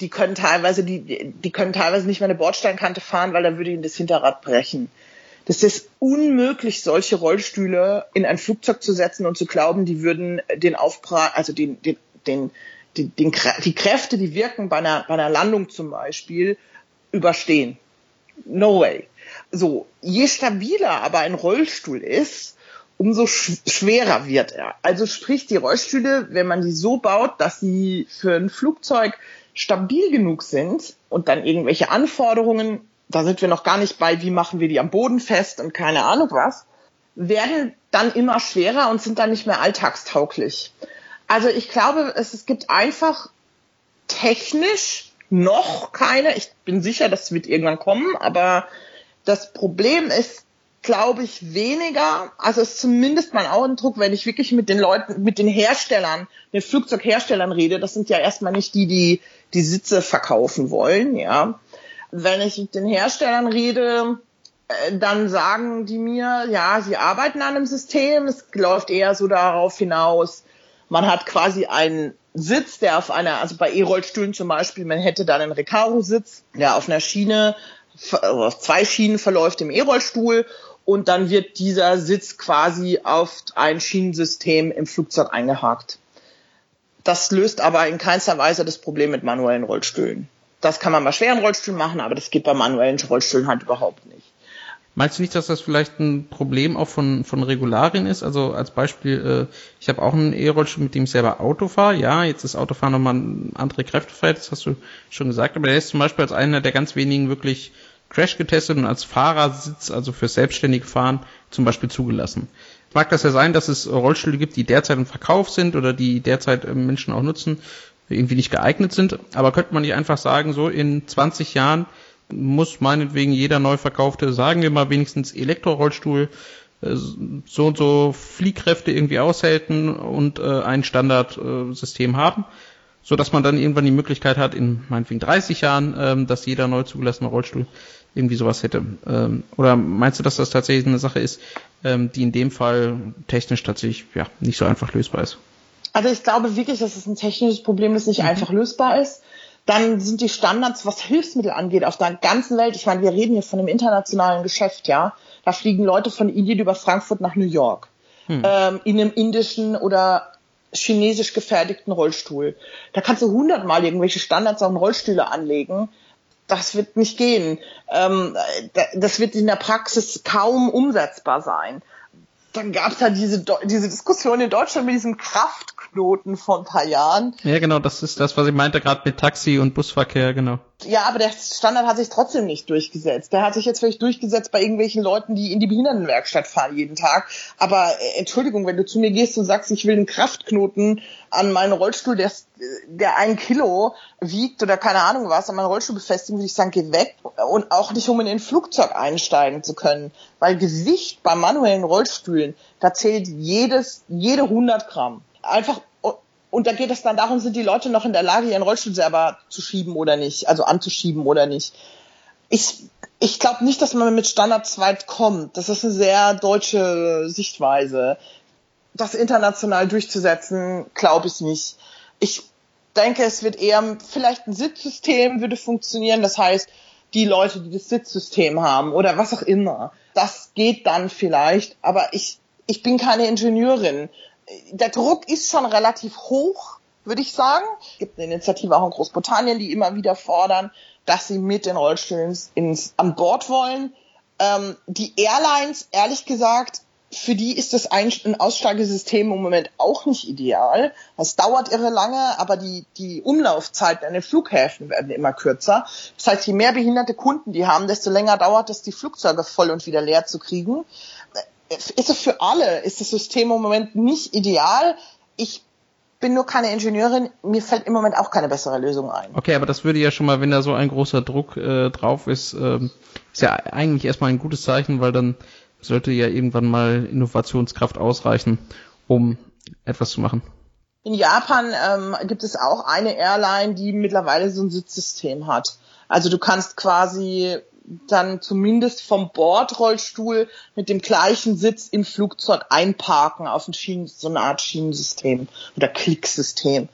Die können teilweise, die, die können teilweise nicht mehr eine Bordsteinkante fahren, weil da würde ihnen das Hinterrad brechen. Das ist unmöglich, solche Rollstühle in ein Flugzeug zu setzen und zu glauben, die würden den Aufprall, also den, den, den, den, den, die Kräfte, die wirken bei einer, bei einer Landung zum Beispiel, überstehen. No way. So, je stabiler aber ein Rollstuhl ist, umso sch schwerer wird er. Also sprich, die Rollstühle, wenn man die so baut, dass sie für ein Flugzeug stabil genug sind und dann irgendwelche Anforderungen, da sind wir noch gar nicht bei, wie machen wir die am Boden fest und keine Ahnung was, werden dann immer schwerer und sind dann nicht mehr alltagstauglich. Also ich glaube, es, es gibt einfach technisch noch keine, ich bin sicher, das wird irgendwann kommen, aber das Problem ist, glaube ich weniger. Also ist zumindest mein Eindruck, wenn ich wirklich mit den Leuten, mit den Herstellern, den Flugzeugherstellern rede, das sind ja erstmal nicht die, die die Sitze verkaufen wollen, ja. Wenn ich mit den Herstellern rede, äh, dann sagen die mir, ja, sie arbeiten an einem System, es läuft eher so darauf hinaus, man hat quasi einen Sitz, der auf einer, also bei E-Rollstühlen zum Beispiel, man hätte dann einen Recaro-Sitz, der auf einer Schiene, auf zwei Schienen verläuft im E-Rollstuhl und dann wird dieser Sitz quasi auf ein Schienensystem im Flugzeug eingehakt. Das löst aber in keinster Weise das Problem mit manuellen Rollstühlen. Das kann man bei schweren Rollstühlen machen, aber das geht bei manuellen Rollstühlen halt überhaupt nicht. Meinst du nicht, dass das vielleicht ein Problem auch von, von Regularien ist? Also als Beispiel, äh, ich habe auch einen E-Rollstuhl, mit dem ich selber Auto fahre. Ja, jetzt ist Autofahren nochmal ein andere Kräftefreiheit, das hast du schon gesagt. Aber der ist zum Beispiel als einer der ganz wenigen wirklich Crash getestet und als Fahrersitz, also für selbstständige Fahren, zum Beispiel zugelassen. Mag das ja sein, dass es Rollstühle gibt, die derzeit im Verkauf sind oder die derzeit äh, Menschen auch nutzen, irgendwie nicht geeignet sind. Aber könnte man nicht einfach sagen, so in 20 Jahren muss meinetwegen jeder neu verkaufte, sagen wir mal wenigstens Elektrorollstuhl, äh, so und so Fliehkräfte irgendwie aushalten und äh, ein Standardsystem haben, so dass man dann irgendwann die Möglichkeit hat, in meinetwegen 30 Jahren, ähm, dass jeder neu zugelassene Rollstuhl irgendwie sowas hätte. Ähm, oder meinst du, dass das tatsächlich eine Sache ist, ähm, die in dem Fall technisch tatsächlich ja nicht so einfach lösbar ist? Also ich glaube wirklich, dass es ein technisches Problem ist, nicht mhm. einfach lösbar ist. Dann sind die Standards, was Hilfsmittel angeht, auf der ganzen Welt. Ich meine, wir reden hier von einem internationalen Geschäft, ja. Da fliegen Leute von Indien über Frankfurt nach New York. Hm. Ähm, in einem indischen oder chinesisch gefertigten Rollstuhl. Da kannst du hundertmal irgendwelche Standards auf Rollstühle anlegen. Das wird nicht gehen. Ähm, das wird in der Praxis kaum umsetzbar sein dann gab es ja diese, diese Diskussion in Deutschland mit diesem Kraftknoten vor ein paar Jahren. Ja, genau, das ist das, was ich meinte, gerade mit Taxi und Busverkehr, genau. Ja, aber der Standard hat sich trotzdem nicht durchgesetzt. Der hat sich jetzt vielleicht durchgesetzt bei irgendwelchen Leuten, die in die Behindertenwerkstatt fahren jeden Tag. Aber äh, Entschuldigung, wenn du zu mir gehst und sagst, ich will einen Kraftknoten an meinen Rollstuhl, der, der ein Kilo wiegt oder keine Ahnung was, an meinen Rollstuhl befestigen, würde ich sagen, geh weg. Und auch nicht, um in ein Flugzeug einsteigen zu können. Weil Gewicht bei manuellen Rollstühlen, da zählt jedes, jede 100 Gramm. Einfach und da geht es dann darum, sind die Leute noch in der Lage, ihren Rollstuhl selber zu schieben oder nicht, also anzuschieben oder nicht. Ich, ich glaube nicht, dass man mit Standards weit kommt. Das ist eine sehr deutsche Sichtweise. Das international durchzusetzen, glaube ich nicht. Ich denke, es wird eher, vielleicht ein Sitzsystem würde funktionieren. Das heißt, die Leute, die das Sitzsystem haben oder was auch immer. Das geht dann vielleicht, aber ich, ich bin keine Ingenieurin der Druck ist schon relativ hoch, würde ich sagen. Es gibt eine Initiative auch in Großbritannien, die immer wieder fordern, dass sie mit den Rollstühlen ins, an Bord wollen. Ähm, die Airlines, ehrlich gesagt, für die ist das ein, ein Aussteigesystem im Moment auch nicht ideal. Es dauert irre lange, aber die, die Umlaufzeiten an den Flughäfen werden immer kürzer. Das heißt, je mehr behinderte Kunden die haben, desto länger dauert es, die Flugzeuge voll und wieder leer zu kriegen ist es für alle, ist das System im Moment nicht ideal. Ich bin nur keine Ingenieurin, mir fällt im Moment auch keine bessere Lösung ein. Okay, aber das würde ja schon mal, wenn da so ein großer Druck äh, drauf ist, äh, ist ja eigentlich erstmal ein gutes Zeichen, weil dann sollte ja irgendwann mal Innovationskraft ausreichen, um etwas zu machen. In Japan ähm, gibt es auch eine Airline, die mittlerweile so ein Sitzsystem hat. Also du kannst quasi dann zumindest vom Bordrollstuhl mit dem gleichen Sitz im Flugzeug einparken auf ein Schienen, so eine Art Schienensystem oder Klicksystem.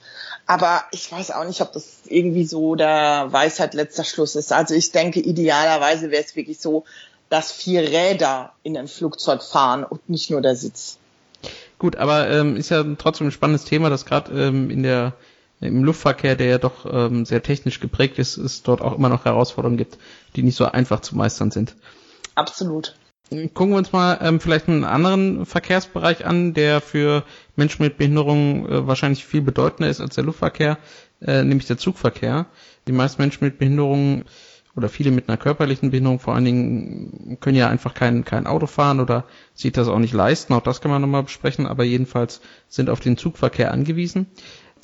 Aber ich weiß auch nicht, ob das irgendwie so der Weisheit letzter Schluss ist. Also ich denke, idealerweise wäre es wirklich so, dass vier Räder in ein Flugzeug fahren und nicht nur der Sitz. Gut, aber ähm, ist ja trotzdem ein spannendes Thema, das gerade ähm, in der im Luftverkehr, der ja doch ähm, sehr technisch geprägt ist, es dort auch immer noch Herausforderungen gibt, die nicht so einfach zu meistern sind. Absolut. Gucken wir uns mal ähm, vielleicht einen anderen Verkehrsbereich an, der für Menschen mit Behinderung äh, wahrscheinlich viel bedeutender ist als der Luftverkehr, äh, nämlich der Zugverkehr. Die meisten Menschen mit Behinderungen oder viele mit einer körperlichen Behinderung vor allen Dingen können ja einfach kein, kein Auto fahren oder sich das auch nicht leisten. Auch das kann man nochmal besprechen, aber jedenfalls sind auf den Zugverkehr angewiesen.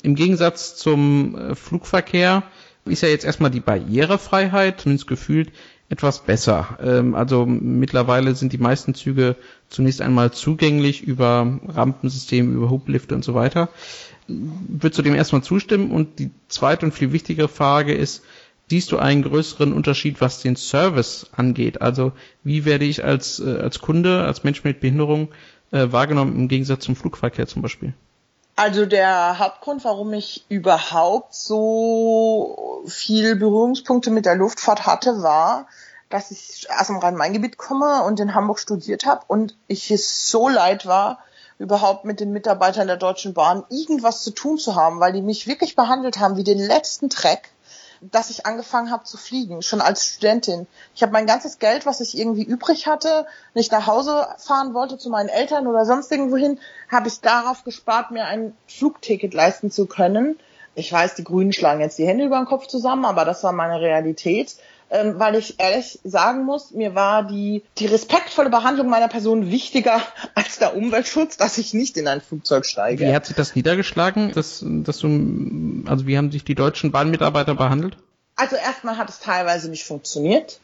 Im Gegensatz zum äh, Flugverkehr ist ja jetzt erstmal die Barrierefreiheit, zumindest gefühlt, etwas besser. Ähm, also mittlerweile sind die meisten Züge zunächst einmal zugänglich über Rampensysteme, über Hublifte und so weiter. Würdest du dem erstmal zustimmen? Und die zweite und viel wichtigere Frage ist, siehst du einen größeren Unterschied, was den Service angeht? Also wie werde ich als, äh, als Kunde, als Mensch mit Behinderung äh, wahrgenommen im Gegensatz zum Flugverkehr zum Beispiel? Also der Hauptgrund, warum ich überhaupt so viel Berührungspunkte mit der Luftfahrt hatte, war, dass ich aus dem Rhein-Main-Gebiet komme und in Hamburg studiert habe und ich es so leid war, überhaupt mit den Mitarbeitern der Deutschen Bahn irgendwas zu tun zu haben, weil die mich wirklich behandelt haben wie den letzten Dreck dass ich angefangen habe zu fliegen, schon als Studentin. Ich habe mein ganzes Geld, was ich irgendwie übrig hatte, nicht nach Hause fahren wollte zu meinen Eltern oder sonst irgendwohin, habe ich darauf gespart, mir ein Flugticket leisten zu können. Ich weiß, die Grünen schlagen jetzt die Hände über den Kopf zusammen, aber das war meine Realität ähm, weil ich ehrlich sagen muss, mir war die, die respektvolle Behandlung meiner Person wichtiger als der Umweltschutz, dass ich nicht in ein Flugzeug steige. Wie hat sich das niedergeschlagen, dass, dass du, also wie haben sich die deutschen Bahnmitarbeiter behandelt? Also erstmal hat es teilweise nicht funktioniert.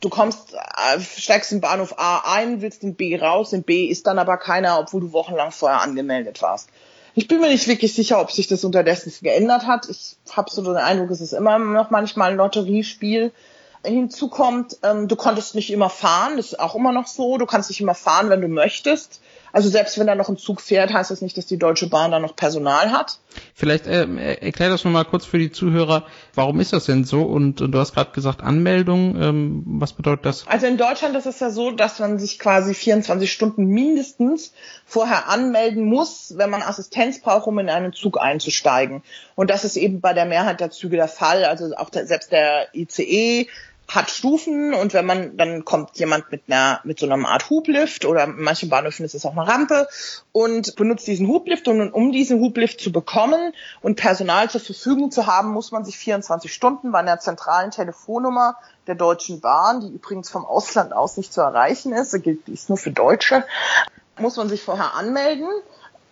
Du kommst, äh, steigst in Bahnhof A ein, willst in B raus, in B ist dann aber keiner, obwohl du wochenlang vorher angemeldet warst. Ich bin mir nicht wirklich sicher, ob sich das unterdessen geändert hat. Ich habe so den Eindruck, es ist immer noch manchmal ein Lotteriespiel. Hinzu kommt, ähm, du konntest nicht immer fahren, das ist auch immer noch so. Du kannst nicht immer fahren, wenn du möchtest. Also selbst wenn da noch ein Zug fährt, heißt das nicht, dass die Deutsche Bahn da noch Personal hat. Vielleicht äh, erklär das nochmal kurz für die Zuhörer. Warum ist das denn so? Und, und du hast gerade gesagt Anmeldung. Ähm, was bedeutet das? Also in Deutschland ist es ja so, dass man sich quasi 24 Stunden mindestens vorher anmelden muss, wenn man Assistenz braucht, um in einen Zug einzusteigen. Und das ist eben bei der Mehrheit der Züge der Fall. Also auch der, selbst der ICE hat Stufen und wenn man, dann kommt jemand mit einer, mit so einer Art Hublift oder in manchen Bahnhöfen ist es auch eine Rampe und benutzt diesen Hublift und um diesen Hublift zu bekommen und Personal zur Verfügung zu haben, muss man sich 24 Stunden bei einer zentralen Telefonnummer der Deutschen Bahn, die übrigens vom Ausland aus nicht zu erreichen ist, gilt, die ist nur für Deutsche, muss man sich vorher anmelden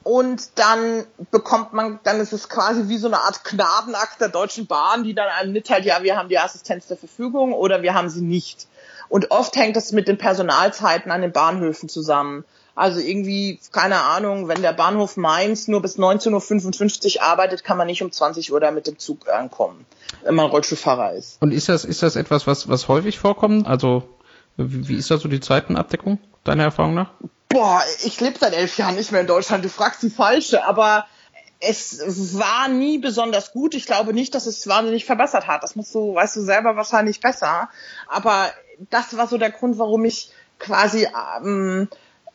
und dann bekommt man, dann ist es quasi wie so eine Art Gnadenakt der Deutschen Bahn, die dann einem mitteilt, ja, wir haben die Assistenz zur Verfügung oder wir haben sie nicht. Und oft hängt das mit den Personalzeiten an den Bahnhöfen zusammen. Also irgendwie, keine Ahnung, wenn der Bahnhof Mainz nur bis 19.55 Uhr arbeitet, kann man nicht um 20 Uhr da mit dem Zug ankommen, wenn man Rollstuhlfahrer ist. Und ist das, ist das etwas, was, was häufig vorkommt? Also, wie, wie ist da so die Zeitenabdeckung, deiner Erfahrung nach? Boah, ich lebe seit elf Jahren nicht mehr in Deutschland. Du fragst die falsche, aber es war nie besonders gut. Ich glaube nicht, dass es wahnsinnig verbessert hat. Das musst du, weißt du selber wahrscheinlich besser. Aber das war so der Grund, warum ich quasi ähm,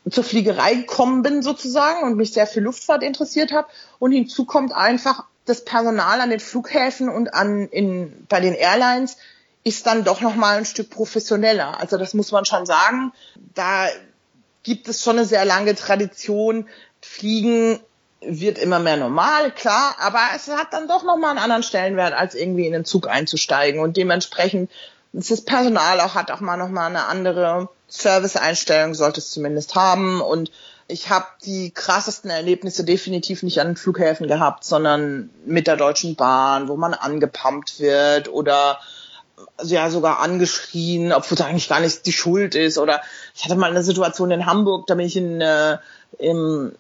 zur Fliegerei gekommen bin sozusagen und mich sehr für Luftfahrt interessiert habe. Und hinzu kommt einfach das Personal an den Flughäfen und an in bei den Airlines ist dann doch noch mal ein Stück professioneller. Also das muss man schon sagen. Da gibt es schon eine sehr lange Tradition. Fliegen wird immer mehr normal, klar, aber es hat dann doch nochmal einen anderen Stellenwert, als irgendwie in den Zug einzusteigen. Und dementsprechend ist das Personal auch hat auch mal nochmal eine andere Serviceeinstellung, sollte es zumindest haben. Und ich habe die krassesten Erlebnisse definitiv nicht an den Flughäfen gehabt, sondern mit der Deutschen Bahn, wo man angepumpt wird oder ja sogar angeschrien, obwohl es eigentlich gar nicht die Schuld ist. Oder ich hatte mal eine Situation in Hamburg, da bin ich in äh, im,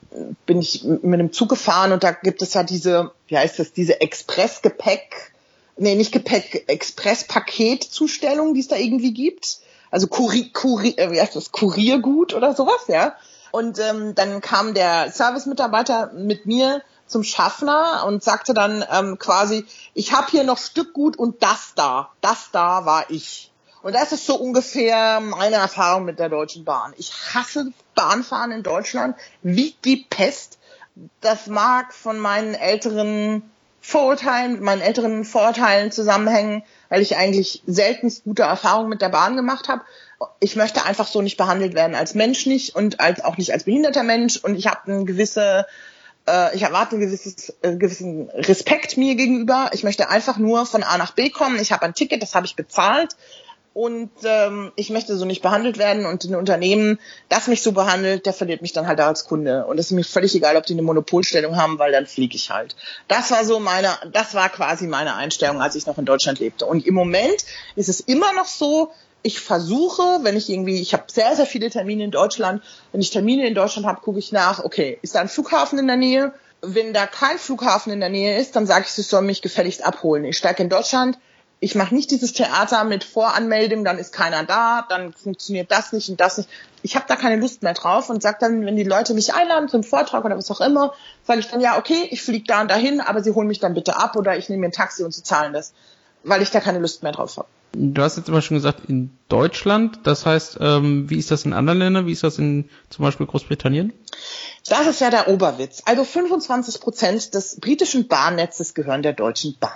bin ich mit einem Zug gefahren und da gibt es ja diese, wie heißt das, diese Express-Gepäck, nee, nicht Gepäck, Express-Paketzustellung, die es da irgendwie gibt. Also Kurier, Kurier, äh, wie heißt das, Kuriergut oder sowas, ja. Und ähm, dann kam der Service-Mitarbeiter mit mir zum Schaffner und sagte dann ähm, quasi, ich habe hier noch Stückgut und das da, das da war ich. Und das ist so ungefähr meine Erfahrung mit der Deutschen Bahn. Ich hasse Bahnfahren in Deutschland wie die Pest. Das mag von meinen älteren Vorurteilen, meinen älteren Vorurteilen zusammenhängen, weil ich eigentlich seltenst gute Erfahrungen mit der Bahn gemacht habe. Ich möchte einfach so nicht behandelt werden als Mensch nicht und als auch nicht als behinderter Mensch und ich habe eine gewisse äh, ich erwarte einen gewisses, äh, gewissen Respekt mir gegenüber. Ich möchte einfach nur von A nach B kommen. Ich habe ein Ticket, das habe ich bezahlt. Und ähm, ich möchte so nicht behandelt werden und ein Unternehmen, das mich so behandelt, der verliert mich dann halt als Kunde. Und es ist mir völlig egal, ob die eine Monopolstellung haben, weil dann fliege ich halt. Das war so meine, das war quasi meine Einstellung, als ich noch in Deutschland lebte. Und im Moment ist es immer noch so, ich versuche, wenn ich irgendwie, ich habe sehr, sehr viele Termine in Deutschland, wenn ich Termine in Deutschland habe, gucke ich nach, okay, ist da ein Flughafen in der Nähe? Wenn da kein Flughafen in der Nähe ist, dann sage ich, sie soll mich gefälligst abholen. Ich steige in Deutschland, ich mache nicht dieses Theater mit Voranmeldung, dann ist keiner da, dann funktioniert das nicht und das nicht. Ich habe da keine Lust mehr drauf und sage dann, wenn die Leute mich einladen zum Vortrag oder was auch immer, sage ich dann, ja, okay, ich fliege da und dahin, aber sie holen mich dann bitte ab oder ich nehme mir ein Taxi und sie zahlen das, weil ich da keine Lust mehr drauf habe. Du hast jetzt immer schon gesagt, in Deutschland, das heißt, ähm, wie ist das in anderen Ländern, wie ist das in zum Beispiel Großbritannien? Das ist ja der Oberwitz. Also 25 Prozent des britischen Bahnnetzes gehören der Deutschen Bahn.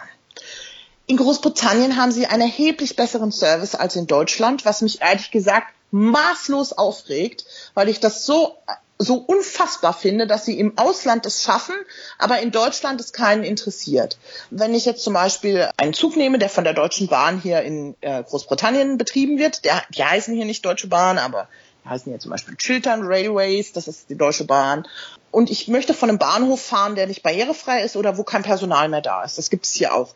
In Großbritannien haben sie einen erheblich besseren Service als in Deutschland, was mich ehrlich gesagt maßlos aufregt, weil ich das so so unfassbar finde, dass sie im Ausland es schaffen, aber in Deutschland es keinen interessiert. Wenn ich jetzt zum Beispiel einen Zug nehme, der von der Deutschen Bahn hier in äh, Großbritannien betrieben wird, der, die heißen hier nicht Deutsche Bahn, aber die heißen hier zum Beispiel Chiltern Railways, das ist die Deutsche Bahn. Und ich möchte von einem Bahnhof fahren, der nicht barrierefrei ist oder wo kein Personal mehr da ist. Das gibt es hier auch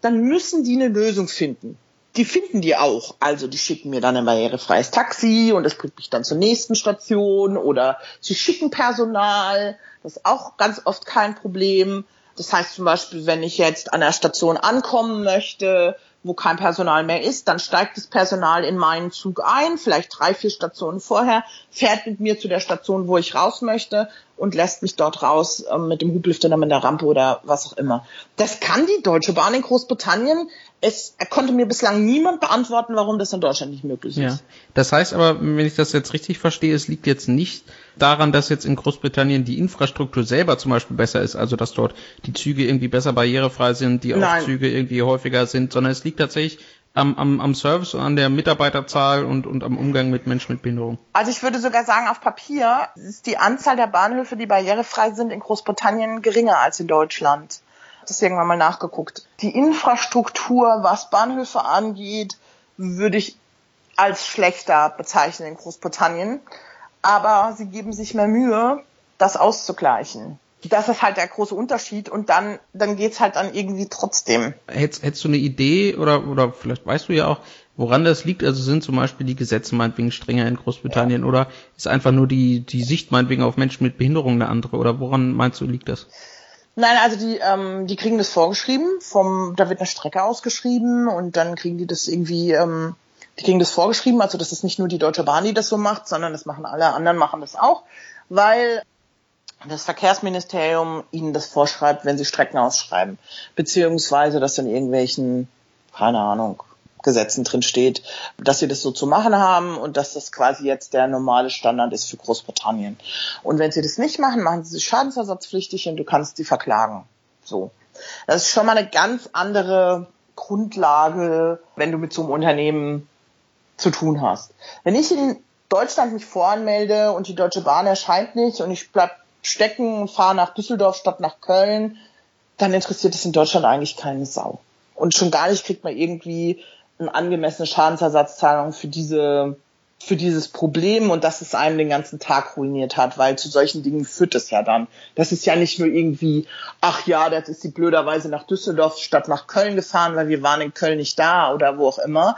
dann müssen die eine Lösung finden. Die finden die auch. Also die schicken mir dann ein barrierefreies Taxi und das bringt mich dann zur nächsten Station oder sie schicken Personal. Das ist auch ganz oft kein Problem. Das heißt zum Beispiel, wenn ich jetzt an der Station ankommen möchte, wo kein Personal mehr ist, dann steigt das Personal in meinen Zug ein, vielleicht drei, vier Stationen vorher, fährt mit mir zu der Station, wo ich raus möchte und lässt mich dort raus äh, mit dem Hublifter oder mit der Rampe oder was auch immer. Das kann die Deutsche Bahn in Großbritannien. Es konnte mir bislang niemand beantworten, warum das in Deutschland nicht möglich ist. Ja. Das heißt aber, wenn ich das jetzt richtig verstehe, es liegt jetzt nicht daran, dass jetzt in Großbritannien die Infrastruktur selber zum Beispiel besser ist, also dass dort die Züge irgendwie besser barrierefrei sind, die Aufzüge irgendwie häufiger sind, sondern es liegt tatsächlich am, am, am Service und an der Mitarbeiterzahl und, und am Umgang mit Menschen mit Behinderung? Also ich würde sogar sagen, auf Papier ist die Anzahl der Bahnhöfe, die barrierefrei sind, in Großbritannien geringer als in Deutschland. Das irgendwann mal nachgeguckt. Die Infrastruktur, was Bahnhöfe angeht, würde ich als schlechter bezeichnen in Großbritannien. Aber sie geben sich mehr Mühe, das auszugleichen das ist halt der große Unterschied und dann, dann geht's halt dann irgendwie trotzdem. Hättest, hättest du eine Idee oder, oder vielleicht weißt du ja auch, woran das liegt? Also sind zum Beispiel die Gesetze meinetwegen strenger in Großbritannien ja. oder ist einfach nur die, die Sicht meinetwegen auf Menschen mit Behinderung eine andere oder woran meinst du liegt das? Nein, also die, ähm, die kriegen das vorgeschrieben, vom, da wird eine Strecke ausgeschrieben und dann kriegen die das irgendwie, ähm, die kriegen das vorgeschrieben, also das ist nicht nur die Deutsche Bahn, die das so macht, sondern das machen alle anderen, machen das auch, weil das Verkehrsministerium ihnen das vorschreibt, wenn sie Strecken ausschreiben, beziehungsweise dass in irgendwelchen, keine Ahnung, Gesetzen drin steht, dass sie das so zu machen haben und dass das quasi jetzt der normale Standard ist für Großbritannien. Und wenn sie das nicht machen, machen sie schadensersatzpflichtig und du kannst sie verklagen. So. Das ist schon mal eine ganz andere Grundlage, wenn du mit so einem Unternehmen zu tun hast. Wenn ich in Deutschland mich voranmelde und die Deutsche Bahn erscheint nicht und ich bleib stecken und fahre nach Düsseldorf statt nach Köln, dann interessiert es in Deutschland eigentlich keine Sau. Und schon gar nicht kriegt man irgendwie eine angemessene Schadensersatzzahlung für diese für dieses Problem und dass es einem den ganzen Tag ruiniert hat, weil zu solchen Dingen führt es ja dann. Das ist ja nicht nur irgendwie, ach ja, das ist sie blöderweise nach Düsseldorf statt nach Köln gefahren, weil wir waren in Köln nicht da oder wo auch immer,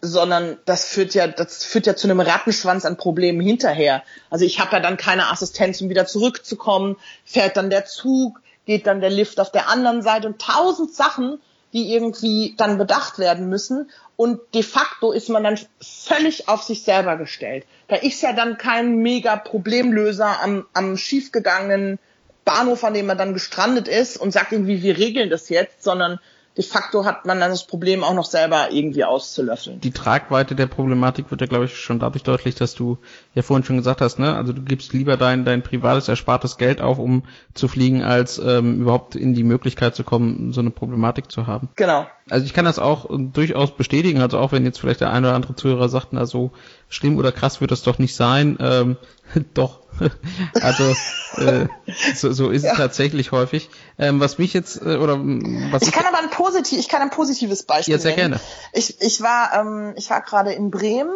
sondern das führt ja, das führt ja zu einem Rattenschwanz an Problemen hinterher. Also ich habe ja dann keine Assistenz, um wieder zurückzukommen, fährt dann der Zug, geht dann der Lift auf der anderen Seite und tausend Sachen, die irgendwie dann bedacht werden müssen. Und de facto ist man dann völlig auf sich selber gestellt. Da ist ja dann kein mega Problemlöser am, am schiefgegangenen Bahnhof, an dem man dann gestrandet ist und sagt irgendwie, wir regeln das jetzt, sondern de facto hat man dann das Problem auch noch selber irgendwie auszulöffeln. Die Tragweite der Problematik wird ja, glaube ich, schon dadurch deutlich, dass du ja vorhin schon gesagt hast, ne? Also du gibst lieber dein, dein privates, erspartes Geld auf, um zu fliegen, als ähm, überhaupt in die Möglichkeit zu kommen, so eine Problematik zu haben. Genau. Also ich kann das auch durchaus bestätigen, also auch wenn jetzt vielleicht der eine oder andere Zuhörer sagt, na so schlimm oder krass wird das doch nicht sein, ähm, doch. also äh, so, so ist ja. es tatsächlich häufig. Ähm, was mich jetzt äh, oder was ich, ich kann aber ein positiv, ich kann ein positives Beispiel Ja, sehr nennen. gerne. Ich, ich war ähm, ich war gerade in Bremen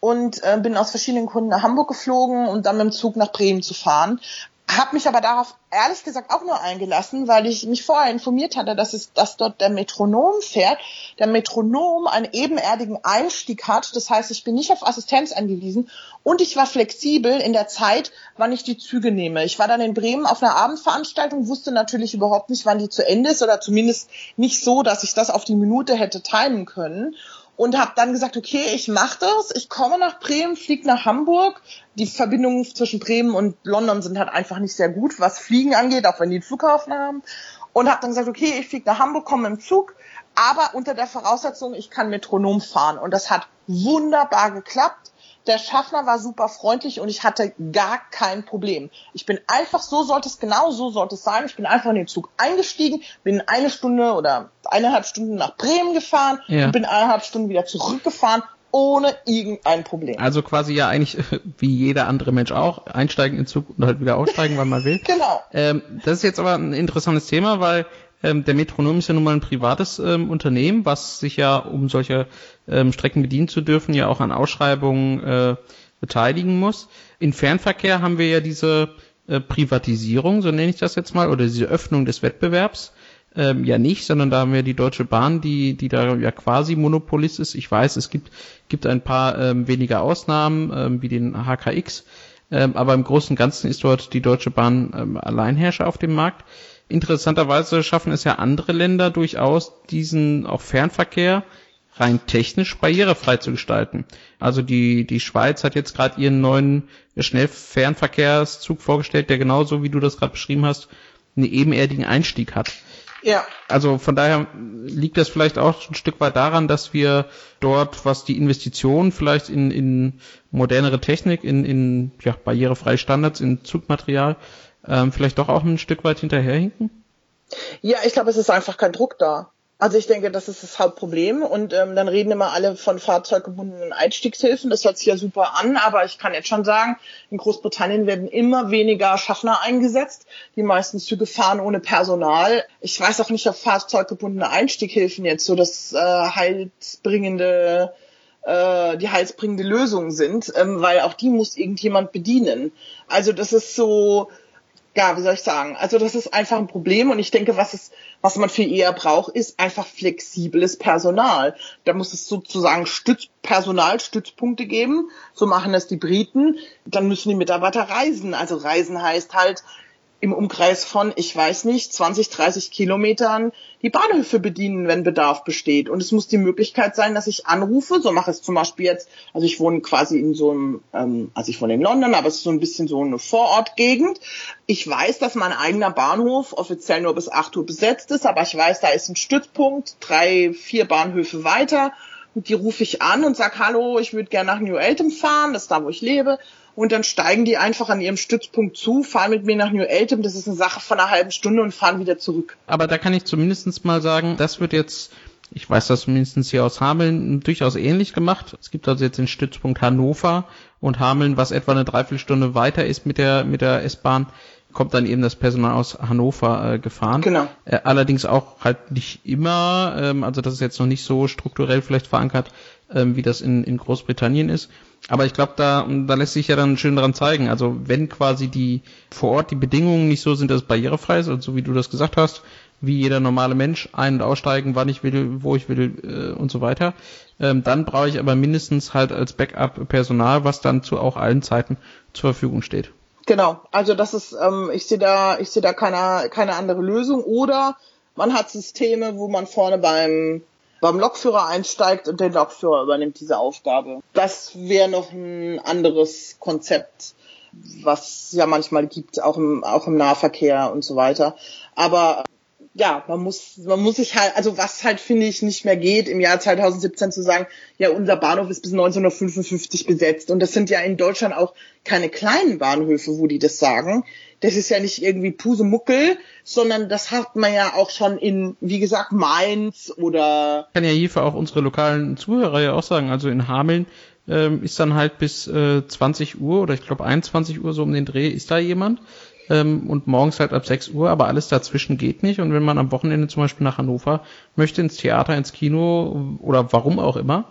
und äh, bin aus verschiedenen Gründen nach Hamburg geflogen und um dann mit dem Zug nach Bremen zu fahren habe mich aber darauf ehrlich gesagt auch nur eingelassen, weil ich mich vorher informiert hatte, dass es, dass dort der Metronom fährt. Der Metronom einen ebenerdigen Einstieg hat. Das heißt, ich bin nicht auf Assistenz angewiesen und ich war flexibel in der Zeit, wann ich die Züge nehme. Ich war dann in Bremen auf einer Abendveranstaltung, wusste natürlich überhaupt nicht, wann die zu Ende ist oder zumindest nicht so, dass ich das auf die Minute hätte timen können und habe dann gesagt, okay, ich mache das, ich komme nach Bremen, fliege nach Hamburg. Die Verbindungen zwischen Bremen und London sind halt einfach nicht sehr gut, was Fliegen angeht, auch wenn die einen Flughafen haben. Und habe dann gesagt, okay, ich fliege nach Hamburg, komme im Zug, aber unter der Voraussetzung, ich kann Metronom fahren. Und das hat wunderbar geklappt. Der Schaffner war super freundlich und ich hatte gar kein Problem. Ich bin einfach, so sollte es genau so sollte es sein. Ich bin einfach in den Zug eingestiegen, bin eine Stunde oder eineinhalb Stunden nach Bremen gefahren ja. und bin eineinhalb Stunden wieder zurückgefahren ohne irgendein Problem. Also quasi ja eigentlich wie jeder andere Mensch auch, einsteigen in den Zug und halt wieder aussteigen, wann man will. genau. Ähm, das ist jetzt aber ein interessantes Thema, weil ähm, der Metronom ist ja nun mal ein privates ähm, Unternehmen, was sich ja, um solche ähm, Strecken bedienen zu dürfen, ja auch an Ausschreibungen äh, beteiligen muss. In Fernverkehr haben wir ja diese äh, Privatisierung, so nenne ich das jetzt mal, oder diese Öffnung des Wettbewerbs. Ähm, ja nicht, sondern da haben wir die Deutsche Bahn, die, die da ja quasi Monopolist ist. Ich weiß, es gibt, gibt ein paar ähm, weniger Ausnahmen, ähm, wie den HKX, ähm, aber im Großen und Ganzen ist dort die Deutsche Bahn ähm, Alleinherrscher auf dem Markt. Interessanterweise schaffen es ja andere Länder durchaus, diesen auch Fernverkehr rein technisch barrierefrei zu gestalten. Also die, die Schweiz hat jetzt gerade ihren neuen Schnellfernverkehrszug vorgestellt, der genauso wie du das gerade beschrieben hast, einen ebenerdigen Einstieg hat. Ja. Also von daher liegt das vielleicht auch ein Stück weit daran, dass wir dort, was die Investitionen vielleicht in, in modernere Technik, in, in ja, barrierefreie Standards, in Zugmaterial ähm, vielleicht doch auch ein Stück weit hinterherhinken? Ja, ich glaube, es ist einfach kein Druck da. Also ich denke, das ist das Hauptproblem. Und ähm, dann reden immer alle von fahrzeuggebundenen Einstiegshilfen. Das hört sich ja super an, aber ich kann jetzt schon sagen, in Großbritannien werden immer weniger Schaffner eingesetzt. Die meisten Züge fahren ohne Personal. Ich weiß auch nicht, ob fahrzeuggebundene Einstiegshilfen jetzt so das äh, heilsbringende äh, die heilsbringende Lösung sind, ähm, weil auch die muss irgendjemand bedienen. Also das ist so, ja, wie soll ich sagen? Also das ist einfach ein Problem und ich denke, was es, was man viel eher braucht, ist einfach flexibles Personal. Da muss es sozusagen Stütz, Personalstützpunkte geben. So machen es die Briten. Dann müssen die Mitarbeiter reisen. Also reisen heißt halt, im Umkreis von, ich weiß nicht, 20, 30 Kilometern die Bahnhöfe bedienen, wenn Bedarf besteht. Und es muss die Möglichkeit sein, dass ich anrufe. So mache ich es zum Beispiel jetzt. Also ich wohne quasi in so einem, ähm, also ich wohne in London, aber es ist so ein bisschen so eine Vorortgegend. Ich weiß, dass mein eigener Bahnhof offiziell nur bis 8 Uhr besetzt ist, aber ich weiß, da ist ein Stützpunkt, drei, vier Bahnhöfe weiter. Und die rufe ich an und sag, hallo, ich würde gerne nach New Eltham fahren, das ist da, wo ich lebe und dann steigen die einfach an ihrem Stützpunkt zu, fahren mit mir nach New Eltham, das ist eine Sache von einer halben Stunde und fahren wieder zurück. Aber da kann ich zumindest mal sagen, das wird jetzt, ich weiß das zumindest hier aus Hameln, durchaus ähnlich gemacht. Es gibt also jetzt den Stützpunkt Hannover und Hameln, was etwa eine Dreiviertelstunde weiter ist mit der, mit der S-Bahn, kommt dann eben das Personal aus Hannover äh, gefahren. Genau. Äh, allerdings auch halt nicht immer, ähm, also das ist jetzt noch nicht so strukturell vielleicht verankert, ähm, wie das in, in Großbritannien ist. Aber ich glaube, da, da lässt sich ja dann schön dran zeigen. Also wenn quasi die vor Ort die Bedingungen nicht so sind, dass es barrierefrei ist, also so wie du das gesagt hast, wie jeder normale Mensch ein- und aussteigen, wann ich will, wo ich will äh, und so weiter. Ähm, dann brauche ich aber mindestens halt als Backup Personal, was dann zu auch allen Zeiten zur Verfügung steht. Genau, also das ist, ähm, ich sehe da, ich sehe da keine, keine andere Lösung. Oder man hat Systeme, wo man vorne beim beim Lokführer einsteigt und der Lokführer übernimmt diese Aufgabe. Das wäre noch ein anderes Konzept, was ja manchmal gibt, auch im, auch im Nahverkehr und so weiter. Aber ja, man muss, man muss sich halt, also was halt finde ich nicht mehr geht, im Jahr 2017 zu sagen, ja, unser Bahnhof ist bis 1955 besetzt. Und das sind ja in Deutschland auch keine kleinen Bahnhöfe, wo die das sagen. Das ist ja nicht irgendwie Pusemuckel, sondern das hat man ja auch schon in, wie gesagt, Mainz oder. Ich kann ja hier für auch unsere lokalen Zuhörer ja auch sagen, also in Hameln ähm, ist dann halt bis äh, 20 Uhr oder ich glaube 21 Uhr so um den Dreh ist da jemand ähm, und morgens halt ab 6 Uhr, aber alles dazwischen geht nicht. Und wenn man am Wochenende zum Beispiel nach Hannover möchte, ins Theater, ins Kino oder warum auch immer,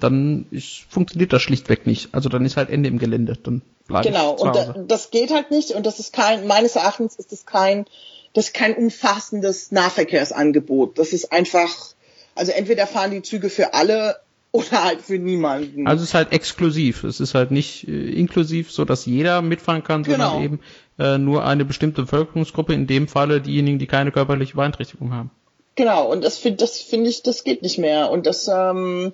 dann ist, funktioniert das schlichtweg nicht. Also dann ist halt Ende im Gelände. Dann genau, und da, das geht halt nicht und das ist kein, meines Erachtens ist das kein, das ist kein umfassendes Nahverkehrsangebot. Das ist einfach, also entweder fahren die Züge für alle oder halt für niemanden. Also es ist halt exklusiv. Es ist halt nicht äh, inklusiv, so dass jeder mitfahren kann, sondern genau. eben äh, nur eine bestimmte Bevölkerungsgruppe, in dem Falle diejenigen, die keine körperliche Beeinträchtigung haben. Genau, und das finde das finde ich, das geht nicht mehr. Und das, ähm,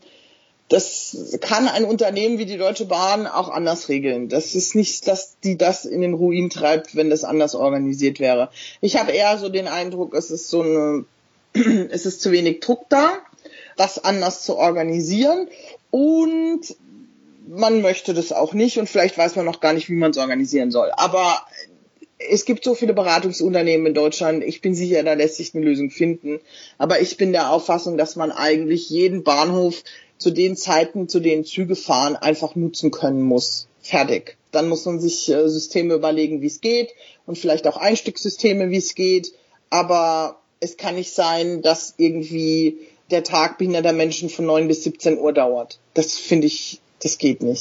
das kann ein Unternehmen wie die Deutsche Bahn auch anders regeln. Das ist nicht, dass die das in den Ruin treibt, wenn das anders organisiert wäre. Ich habe eher so den Eindruck, es ist so eine, es ist zu wenig Druck da, das anders zu organisieren und man möchte das auch nicht und vielleicht weiß man noch gar nicht, wie man es organisieren soll. Aber es gibt so viele Beratungsunternehmen in Deutschland. Ich bin sicher, da lässt sich eine Lösung finden. Aber ich bin der Auffassung, dass man eigentlich jeden Bahnhof zu den Zeiten, zu denen Züge fahren, einfach nutzen können muss. Fertig. Dann muss man sich äh, Systeme überlegen, wie es geht und vielleicht auch Einstiegssysteme, wie es geht. Aber es kann nicht sein, dass irgendwie der Tag behinderter Menschen von 9 bis 17 Uhr dauert. Das finde ich, das geht nicht.